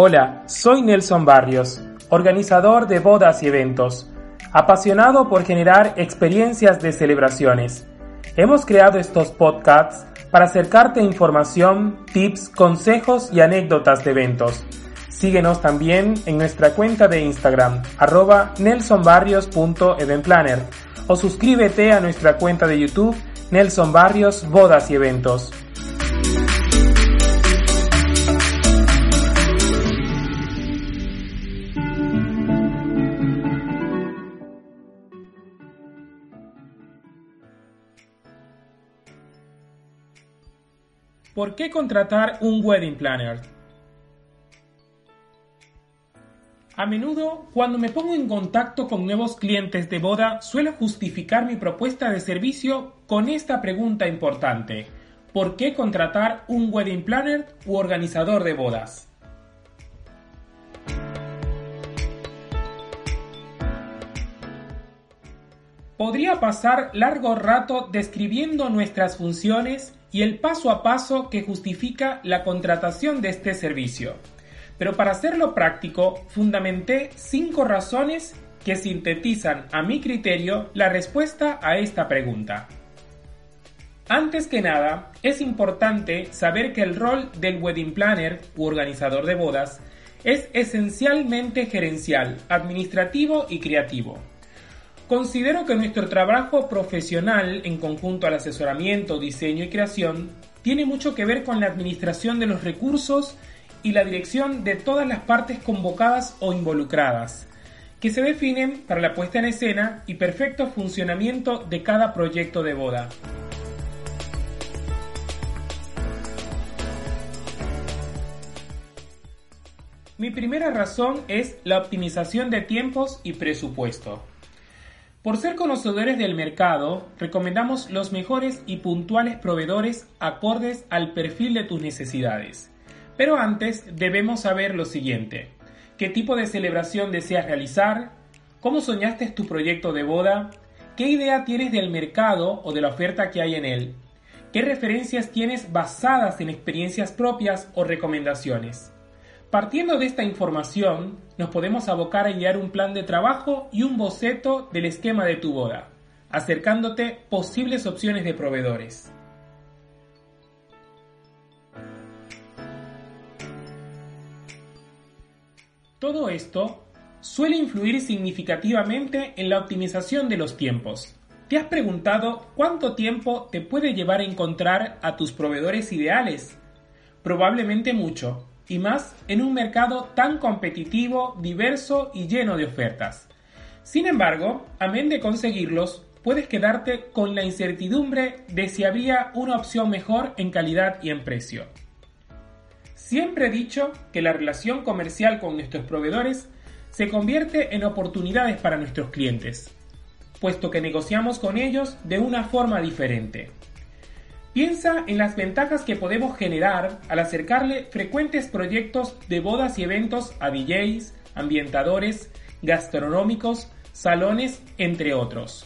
Hola, soy Nelson Barrios, organizador de bodas y eventos, apasionado por generar experiencias de celebraciones. Hemos creado estos podcasts para acercarte información, tips, consejos y anécdotas de eventos. Síguenos también en nuestra cuenta de Instagram, arroba nelsonbarrios.eventplanner o suscríbete a nuestra cuenta de YouTube, Nelson Barrios Bodas y Eventos. ¿Por qué contratar un wedding planner? A menudo, cuando me pongo en contacto con nuevos clientes de boda, suelo justificar mi propuesta de servicio con esta pregunta importante. ¿Por qué contratar un wedding planner u organizador de bodas? Podría pasar largo rato describiendo nuestras funciones y el paso a paso que justifica la contratación de este servicio. Pero para hacerlo práctico, fundamenté cinco razones que sintetizan a mi criterio la respuesta a esta pregunta. Antes que nada, es importante saber que el rol del wedding planner u organizador de bodas es esencialmente gerencial, administrativo y creativo. Considero que nuestro trabajo profesional en conjunto al asesoramiento, diseño y creación tiene mucho que ver con la administración de los recursos y la dirección de todas las partes convocadas o involucradas, que se definen para la puesta en escena y perfecto funcionamiento de cada proyecto de boda. Mi primera razón es la optimización de tiempos y presupuesto. Por ser conocedores del mercado, recomendamos los mejores y puntuales proveedores acordes al perfil de tus necesidades. Pero antes debemos saber lo siguiente. ¿Qué tipo de celebración deseas realizar? ¿Cómo soñaste tu proyecto de boda? ¿Qué idea tienes del mercado o de la oferta que hay en él? ¿Qué referencias tienes basadas en experiencias propias o recomendaciones? Partiendo de esta información, nos podemos abocar a guiar un plan de trabajo y un boceto del esquema de tu boda, acercándote posibles opciones de proveedores. Todo esto suele influir significativamente en la optimización de los tiempos. ¿Te has preguntado cuánto tiempo te puede llevar a encontrar a tus proveedores ideales? Probablemente mucho, y más en un mercado tan competitivo, diverso y lleno de ofertas. Sin embargo, amén de conseguirlos, puedes quedarte con la incertidumbre de si había una opción mejor en calidad y en precio. Siempre he dicho que la relación comercial con nuestros proveedores se convierte en oportunidades para nuestros clientes, puesto que negociamos con ellos de una forma diferente. Piensa en las ventajas que podemos generar al acercarle frecuentes proyectos de bodas y eventos a DJs, ambientadores, gastronómicos, salones, entre otros.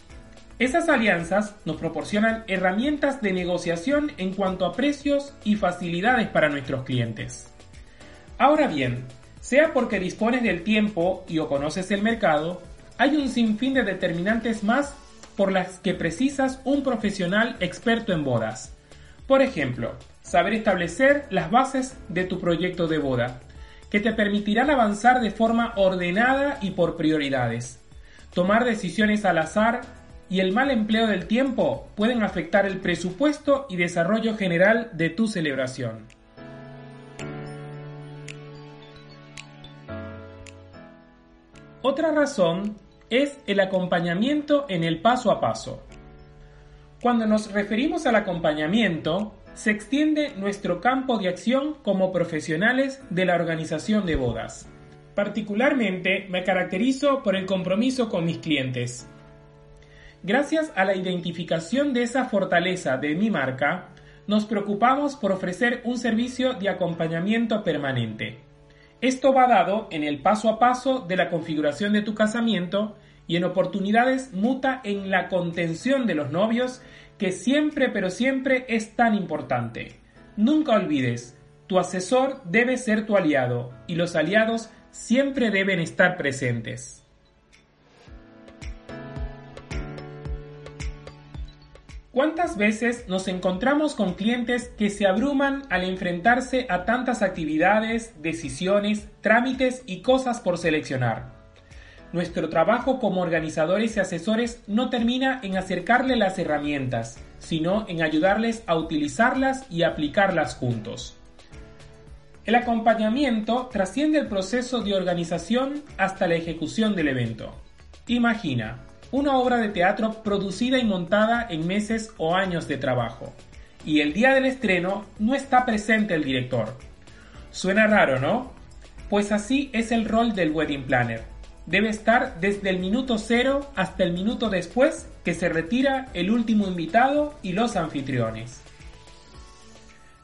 Esas alianzas nos proporcionan herramientas de negociación en cuanto a precios y facilidades para nuestros clientes. Ahora bien, sea porque dispones del tiempo y o conoces el mercado, hay un sinfín de determinantes más por las que precisas un profesional experto en bodas. Por ejemplo, saber establecer las bases de tu proyecto de boda, que te permitirán avanzar de forma ordenada y por prioridades. Tomar decisiones al azar y el mal empleo del tiempo pueden afectar el presupuesto y desarrollo general de tu celebración. Otra razón es el acompañamiento en el paso a paso. Cuando nos referimos al acompañamiento, se extiende nuestro campo de acción como profesionales de la organización de bodas. Particularmente me caracterizo por el compromiso con mis clientes. Gracias a la identificación de esa fortaleza de mi marca, nos preocupamos por ofrecer un servicio de acompañamiento permanente. Esto va dado en el paso a paso de la configuración de tu casamiento y en oportunidades muta en la contención de los novios que siempre pero siempre es tan importante. Nunca olvides, tu asesor debe ser tu aliado y los aliados siempre deben estar presentes. ¿Cuántas veces nos encontramos con clientes que se abruman al enfrentarse a tantas actividades, decisiones, trámites y cosas por seleccionar? Nuestro trabajo como organizadores y asesores no termina en acercarle las herramientas, sino en ayudarles a utilizarlas y aplicarlas juntos. El acompañamiento trasciende el proceso de organización hasta la ejecución del evento. Imagina, una obra de teatro producida y montada en meses o años de trabajo. Y el día del estreno no está presente el director. Suena raro, ¿no? Pues así es el rol del wedding planner. Debe estar desde el minuto cero hasta el minuto después que se retira el último invitado y los anfitriones.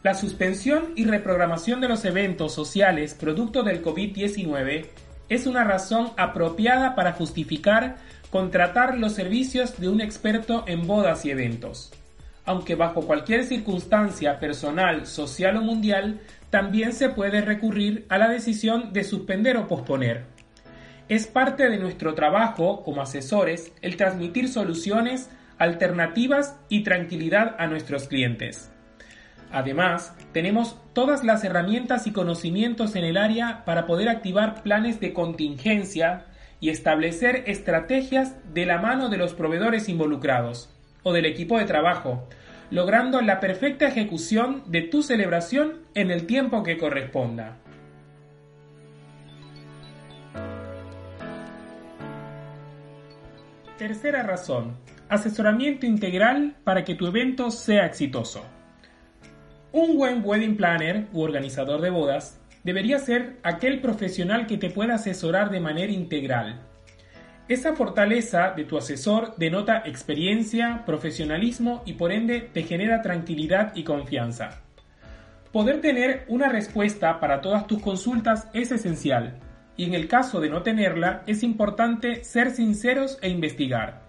La suspensión y reprogramación de los eventos sociales producto del COVID-19 es una razón apropiada para justificar contratar los servicios de un experto en bodas y eventos. Aunque bajo cualquier circunstancia personal, social o mundial, también se puede recurrir a la decisión de suspender o posponer. Es parte de nuestro trabajo como asesores el transmitir soluciones, alternativas y tranquilidad a nuestros clientes. Además, tenemos todas las herramientas y conocimientos en el área para poder activar planes de contingencia y establecer estrategias de la mano de los proveedores involucrados o del equipo de trabajo, logrando la perfecta ejecución de tu celebración en el tiempo que corresponda. Tercera razón, asesoramiento integral para que tu evento sea exitoso. Un buen wedding planner u organizador de bodas debería ser aquel profesional que te pueda asesorar de manera integral. Esa fortaleza de tu asesor denota experiencia, profesionalismo y por ende te genera tranquilidad y confianza. Poder tener una respuesta para todas tus consultas es esencial y en el caso de no tenerla es importante ser sinceros e investigar.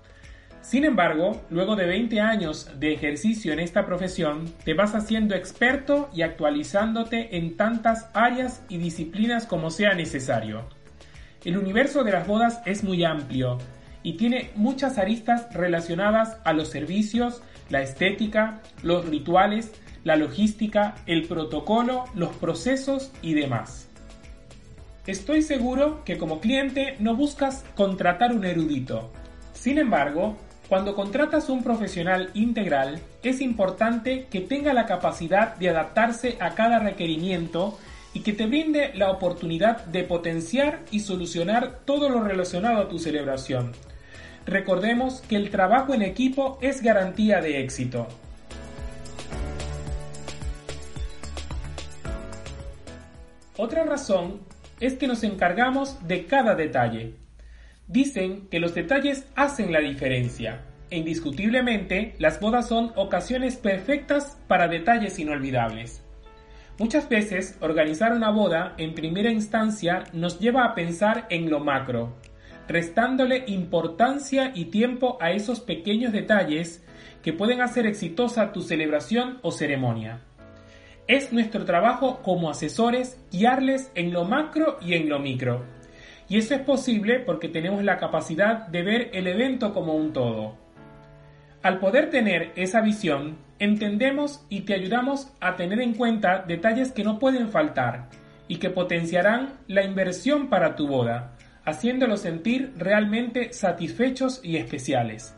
Sin embargo, luego de 20 años de ejercicio en esta profesión, te vas haciendo experto y actualizándote en tantas áreas y disciplinas como sea necesario. El universo de las bodas es muy amplio y tiene muchas aristas relacionadas a los servicios, la estética, los rituales, la logística, el protocolo, los procesos y demás. Estoy seguro que como cliente no buscas contratar un erudito. Sin embargo, cuando contratas un profesional integral, es importante que tenga la capacidad de adaptarse a cada requerimiento y que te brinde la oportunidad de potenciar y solucionar todo lo relacionado a tu celebración. Recordemos que el trabajo en equipo es garantía de éxito. Otra razón es que nos encargamos de cada detalle. Dicen que los detalles hacen la diferencia, e indiscutiblemente las bodas son ocasiones perfectas para detalles inolvidables. Muchas veces organizar una boda en primera instancia nos lleva a pensar en lo macro, restándole importancia y tiempo a esos pequeños detalles que pueden hacer exitosa tu celebración o ceremonia. Es nuestro trabajo como asesores guiarles en lo macro y en lo micro y eso es posible porque tenemos la capacidad de ver el evento como un todo. Al poder tener esa visión, entendemos y te ayudamos a tener en cuenta detalles que no pueden faltar y que potenciarán la inversión para tu boda, haciéndolos sentir realmente satisfechos y especiales.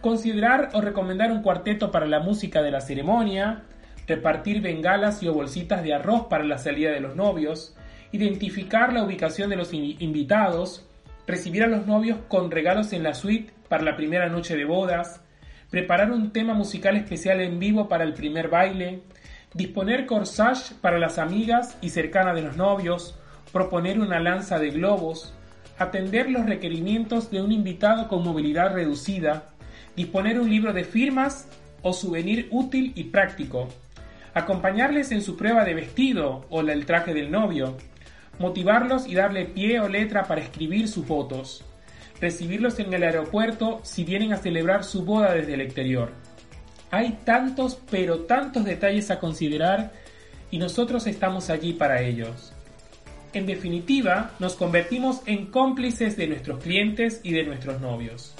Considerar o recomendar un cuarteto para la música de la ceremonia, repartir bengalas y o bolsitas de arroz para la salida de los novios, identificar la ubicación de los invitados, recibir a los novios con regalos en la suite para la primera noche de bodas, preparar un tema musical especial en vivo para el primer baile, disponer corsage para las amigas y cercanas de los novios, proponer una lanza de globos, atender los requerimientos de un invitado con movilidad reducida, disponer un libro de firmas o souvenir útil y práctico, acompañarles en su prueba de vestido o el traje del novio, motivarlos y darle pie o letra para escribir sus votos, recibirlos en el aeropuerto si vienen a celebrar su boda desde el exterior. Hay tantos, pero tantos detalles a considerar y nosotros estamos allí para ellos. En definitiva, nos convertimos en cómplices de nuestros clientes y de nuestros novios.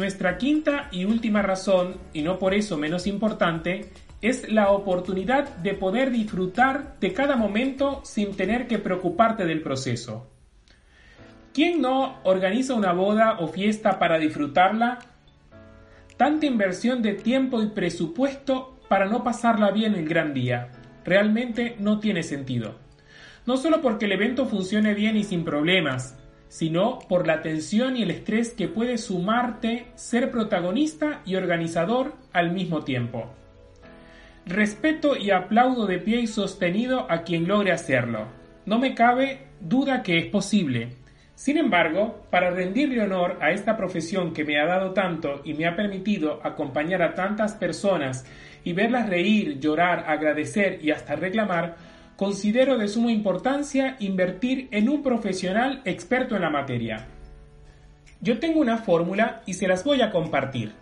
Nuestra quinta y última razón, y no por eso menos importante, es la oportunidad de poder disfrutar de cada momento sin tener que preocuparte del proceso. ¿Quién no organiza una boda o fiesta para disfrutarla? Tanta inversión de tiempo y presupuesto para no pasarla bien el gran día. Realmente no tiene sentido. No solo porque el evento funcione bien y sin problemas, sino por la tensión y el estrés que puede sumarte ser protagonista y organizador al mismo tiempo. Respeto y aplaudo de pie y sostenido a quien logre hacerlo. No me cabe duda que es posible. Sin embargo, para rendirle honor a esta profesión que me ha dado tanto y me ha permitido acompañar a tantas personas y verlas reír, llorar, agradecer y hasta reclamar, considero de suma importancia invertir en un profesional experto en la materia. Yo tengo una fórmula y se las voy a compartir.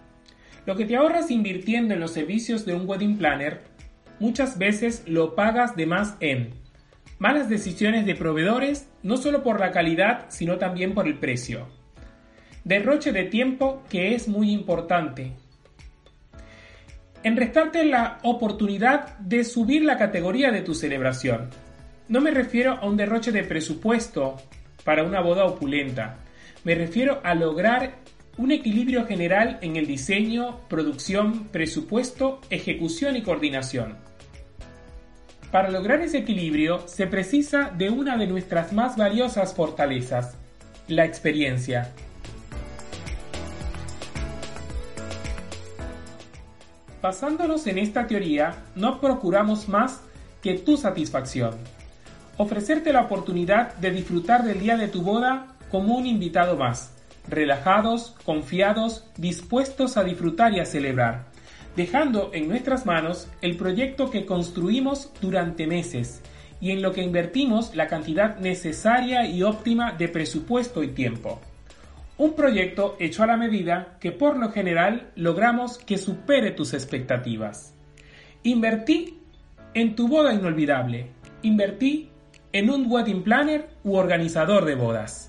Lo que te ahorras invirtiendo en los servicios de un wedding planner, muchas veces lo pagas de más en malas decisiones de proveedores, no solo por la calidad, sino también por el precio. Derroche de tiempo que es muy importante. En restarte la oportunidad de subir la categoría de tu celebración. No me refiero a un derroche de presupuesto para una boda opulenta. Me refiero a lograr un equilibrio general en el diseño, producción, presupuesto, ejecución y coordinación. Para lograr ese equilibrio se precisa de una de nuestras más valiosas fortalezas, la experiencia. Basándonos en esta teoría, no procuramos más que tu satisfacción. Ofrecerte la oportunidad de disfrutar del día de tu boda como un invitado más relajados, confiados, dispuestos a disfrutar y a celebrar, dejando en nuestras manos el proyecto que construimos durante meses y en lo que invertimos la cantidad necesaria y óptima de presupuesto y tiempo. Un proyecto hecho a la medida que por lo general logramos que supere tus expectativas. Invertí en tu boda inolvidable. Invertí en un wedding planner u organizador de bodas.